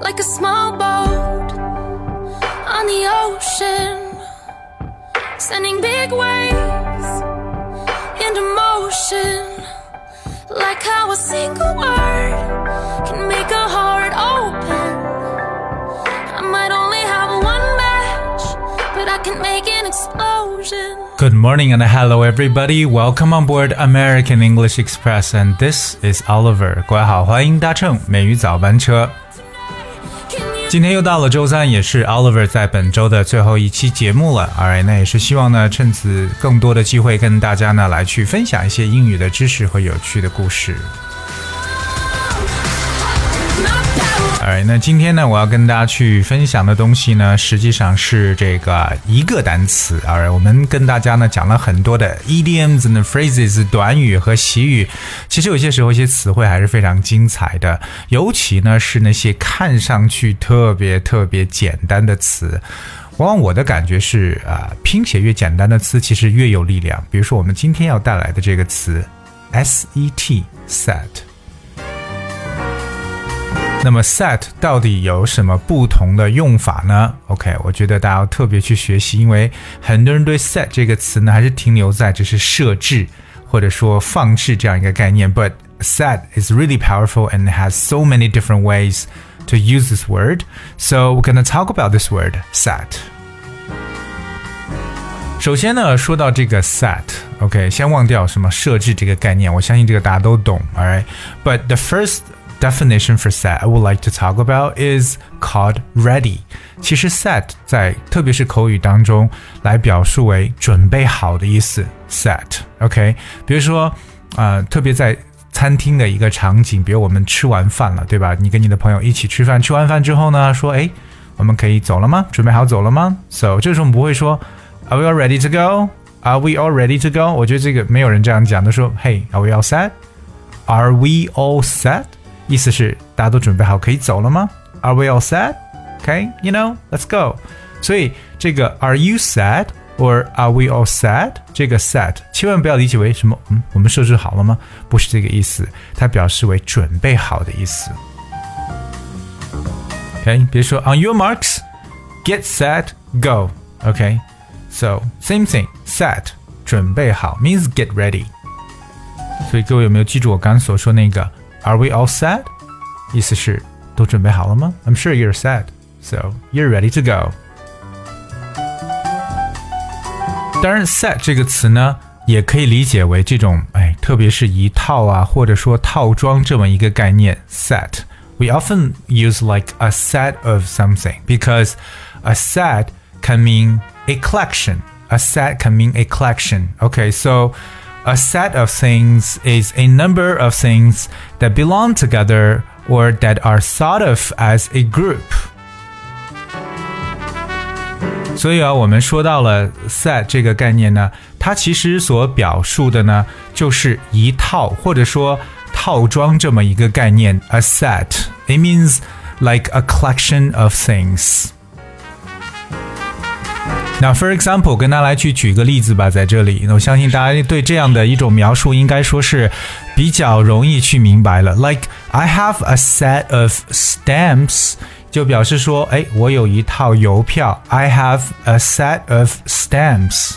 like a small boat on the ocean, sending big waves into motion, like how a single word can make a heart open. I might only have one match, but I can make an explosion. Good morning and hello everybody. Welcome on board American English Express and this is Oliver. 各位好，欢迎搭乘美语早班车。 今天又到了周三，也是 Oliver 在本周的最后一期节目了。All right，那也是希望呢，趁此更多的机会跟大家呢来去分享一些英语的知识和有趣的故事。那今天呢，我要跟大家去分享的东西呢，实际上是这个一个单词。Alright，我们跟大家呢讲了很多的 idioms and phrases 短语和习语，其实有些时候一些词汇还是非常精彩的，尤其呢是那些看上去特别特别简单的词。往往我的感觉是，啊、拼写越简单的词，其实越有力量。比如说，我们今天要带来的这个词，set，set。那么 set 到底有什么不同的用法呢？OK，我觉得大家要特别去学习，因为很多人对 set 这个词呢，还是停留在只是设置或者说放置这样一个概念。But set is really powerful and has so many different ways to use this word. So we're gonna talk about this word set. 首先呢，说到这个 set，OK，、先忘掉什么设置这个概念，我相信这个大家都懂，alright？But the first definition for set I would like to talk about is called ready。其实 set 在特别是口语当中来表述为准备好的意思，set，OK？、比如说，呃，特别在餐厅的一个场景，比如我们吃完饭了，对吧？你跟你的朋友一起吃饭，吃完饭之后呢，说，哎，我们可以走了吗？准备好走了吗？So 这时候我们不会说。Are we all ready to go? Are we all ready to go? 我觉得这个没有人这样讲，都说 Hey, are we all set? Are we all set? 意思是大家都准备好可以走了吗？Are we all set? Okay, you know, let's go. 所以这个 Are you set? or Are we all set? 这个 set 千万不要理解为什么嗯我们设置好了吗？不是这个意思，它表示为准备好的意思。OK，比如说 On your marks, get set, go. OK。So same thing, set 准备好 means get ready。所以各位有没有记住我刚刚所说那个 Are we all set？意思是都准备好了吗？I'm sure you're set, so you're ready to go。当然，set 这个词呢，也可以理解为这种哎，特别是一套啊，或者说套装这么一个概念。Set we often use like a set of something because a set can mean a collection. A set can mean a collection. Okay, so a set of things is a number of things that belong together or that are thought of as a group. 所以啊，我们说到了 set 这个概念呢，它其实所表述的呢，就是一套或者说套装这么一个概念。A set it means like a collection of things. 那 for example，跟大家来去举个例子吧，在这里，我相信大家对这样的一种描述应该说是比较容易去明白了。Like I have a set of stamps，就表示说，哎，我有一套邮票。I have a set of stamps。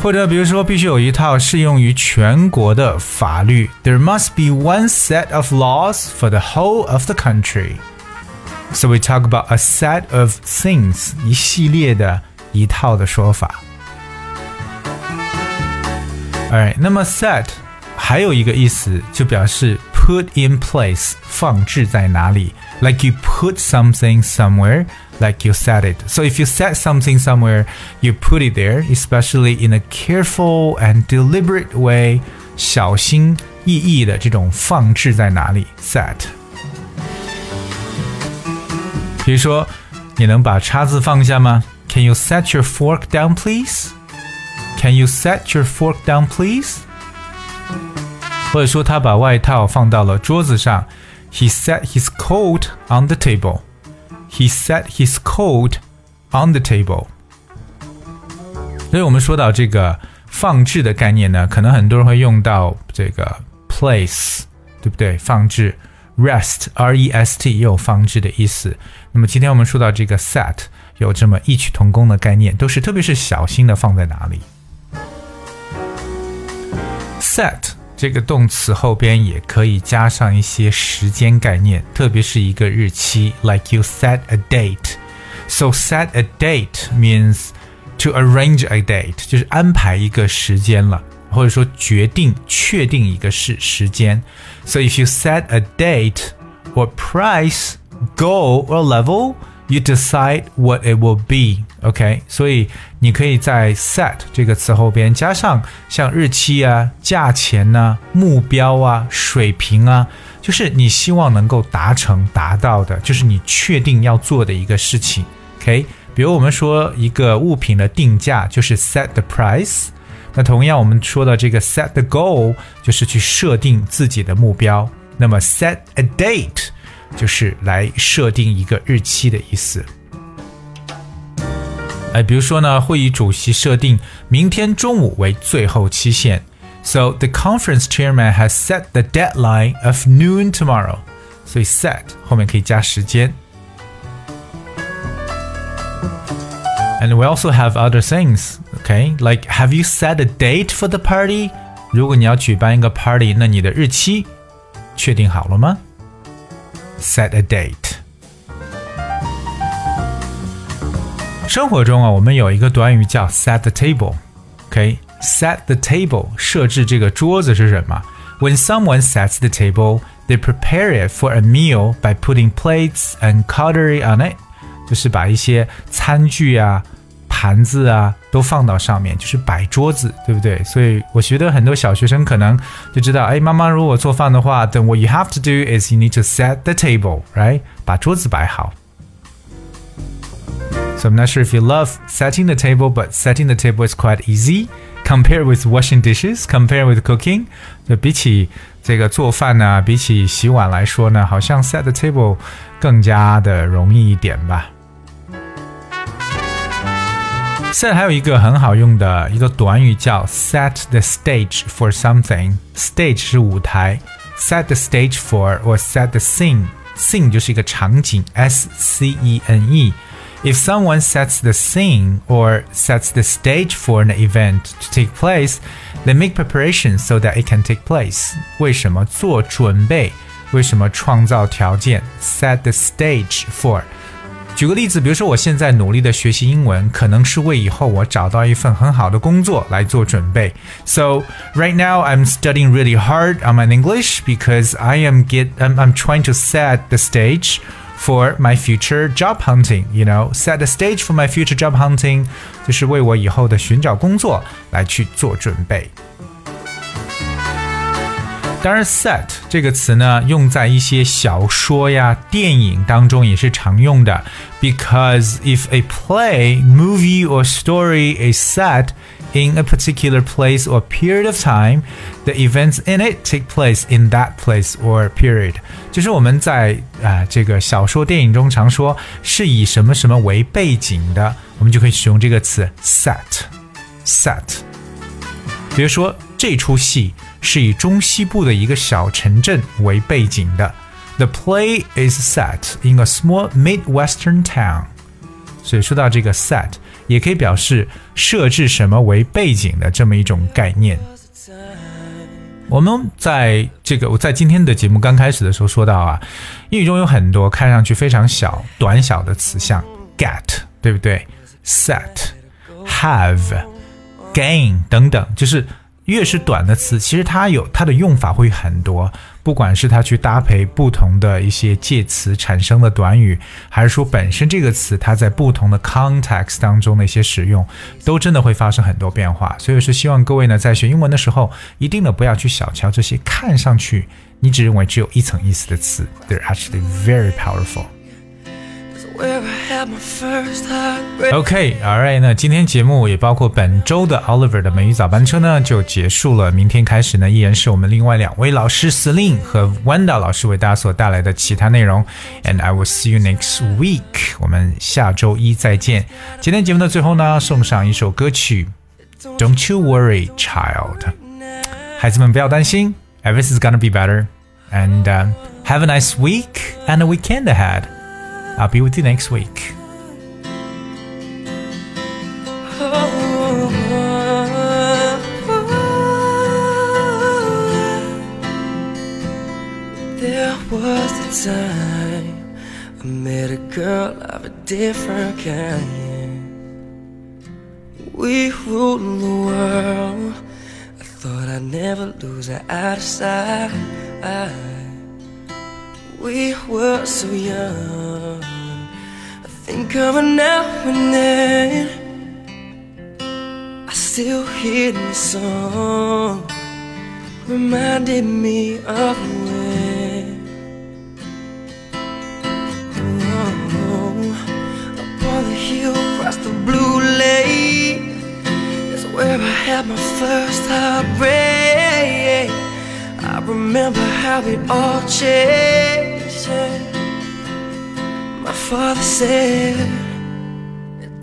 或者比如说，必须有一套适用于全国的法律。There must be one set of laws for the whole of the country. So we talk about a set of things，一系列的一套的说法。Alright，那么 set 还有一个意思，就表示 put in place，放置在哪里。Like you put something somewhere, like you set it. So if you set something somewhere, you put it there, especially in a careful and deliberate way，小心翼翼的这种放置在哪里，set。 比如说，你能把叉子放下吗？Can you set your fork down, please? Can you set your fork down, please? 或者说，他把外套放到了桌子上。He set his coat on the table. He set his coat on the table. 所以我们说到这个放置的概念呢，可能很多人会用到这个 place，对不对？放置。 rest r e s t 也有放置的意思。 那么今天我们说到这个 set 有这么异曲同工的概念，都是特别是小心的放在哪里。set 这个动词后边也可以加上一些时间概念，特别是一个日期，like you set a date。So set a date means to arrange a date，就是安排一个时间了，或者说决定、确定一个事时间。So if you set a date or price, goal or level you decide what it will be. OK，所以你可以在 set 这个词后边加上像日期啊、价钱呐、啊、目标啊、水平啊，就是你希望能够达成、达到的，就是你确定要做的一个事情。OK，比如我们说一个物品的定价就是 set the price，那同样我们说的这个 set the goal 就是去设定自己的目标。那么 set a date。就是来设定一个日期的意思。哎，比如说呢，会议主席设定明天中午为最后期限。So the conference chairman has set the deadline of noon tomorrow. 所以 set 后面可以加时间。And we also have other things, okay? Like, have you set a date for the party? 如果你要举办一个 party，那你的日期确定好了吗 ？set a date。生活中啊，我们有一个短语叫 set the table。OK，set、okay? the table 设置这个桌子是什么？When someone sets the table, they prepare it for a meal by putting plates and cutlery on it，就是把一些餐具啊。 盘子啊都放到上面，就是摆桌子，对不对？所以我觉得很多小学生可能就知道，哎，妈妈如果做饭的话，then what you have to do is you need to set the table, right？把桌子摆好。So I'm not sure if you love setting the table, but setting the table is quite easy compared with washing dishes, compared with cooking。就比起这个做饭呢，比起洗碗来说呢，好像 set the table 更加的容易一点吧。 set 还有一个很好用的一个短语叫 set the stage for something。stage 是舞台，set the stage for or set the scene。scene 就是一个场景，s c e n e。If someone sets the scene or sets the stage for an event to take place, they make preparations so that it can take place. 为什么做准备？为什么创造条件？Set the stage for 举个例子，比如说我现在努力的学习英文，可能是为以后我找到一份很好的工作来做准备。So right now I'm studying really hard on my English because I am get I'm, I'm trying to set the stage for my future job hunting. You know, set the stage for my future job hunting，就是为我以后的寻找工作来去做准备。 当然，set 这个词呢，用在一些小说呀、电影当中也是常用的。Because if a play, movie, or story is set in a particular place or period of time, the events in it take place in that place or period。就是我们在啊、呃、这个小说、电影中常说是以什么什么为背景的，我们就可以使用这个词 set。set。比如说这出戏。 是以中西部的一个小城镇为背景的。The play is set in a small midwestern town。所以说到这个 set，也可以表示设置什么为背景的这么一种概念。我们在这个我在今天的节目刚开始的时候说到啊，英语中有很多看上去非常小、短小的词，像 get，对不对？set、have、gain 等等，就是。越是短的词，其实它有它的用法会很多，不管是它去搭配不同的一些介词产生的短语，还是说本身这个词它在不同的 context 当中的一些使用，都真的会发生很多变化。所以是希望各位呢在学英文的时候，一定的不要去小瞧这些看上去你只认为只有一层意思的词，they're actually very powerful。OK，Alright，那今天节目也包括本周的 Oliver 的美语早班车呢，就结束了。明天开始呢，依然是我们另外两位老师 Celine 和 Wanda 老师为大家所带来的其他内容。And I will see you next week。我们下周一再见。今天节目的最后呢，送上一首歌曲，Don't you worry, child。孩子们不要担心，Everything's gonna be better。And、uh, Have a nice week and a weekend ahead. I'll be with you next week. There was a time I met a girl of a different kind. We ruled the world. I thought I'd never lose her out of sight. We were so young. I think of her now and then. I still hear the song, reminded me of when. Oh, upon the hill across the blue lake is where I had my first heartbreak. I remember how it all changed. Yeah. My father said.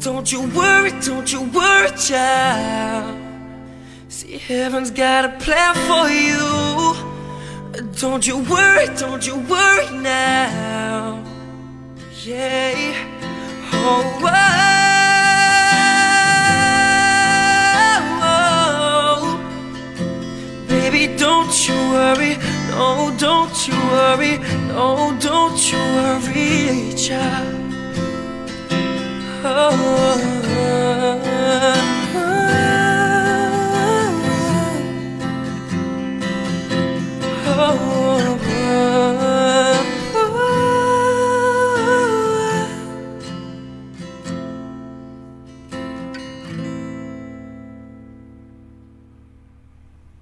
Don't you worry, don't you worry, child. See, heaven's got a plan for you. Don't you worry, don't you worry now. Yeah. Oh, oh, oh. Baby, don't you worry. No, don't you worry. No, don't you worry, child.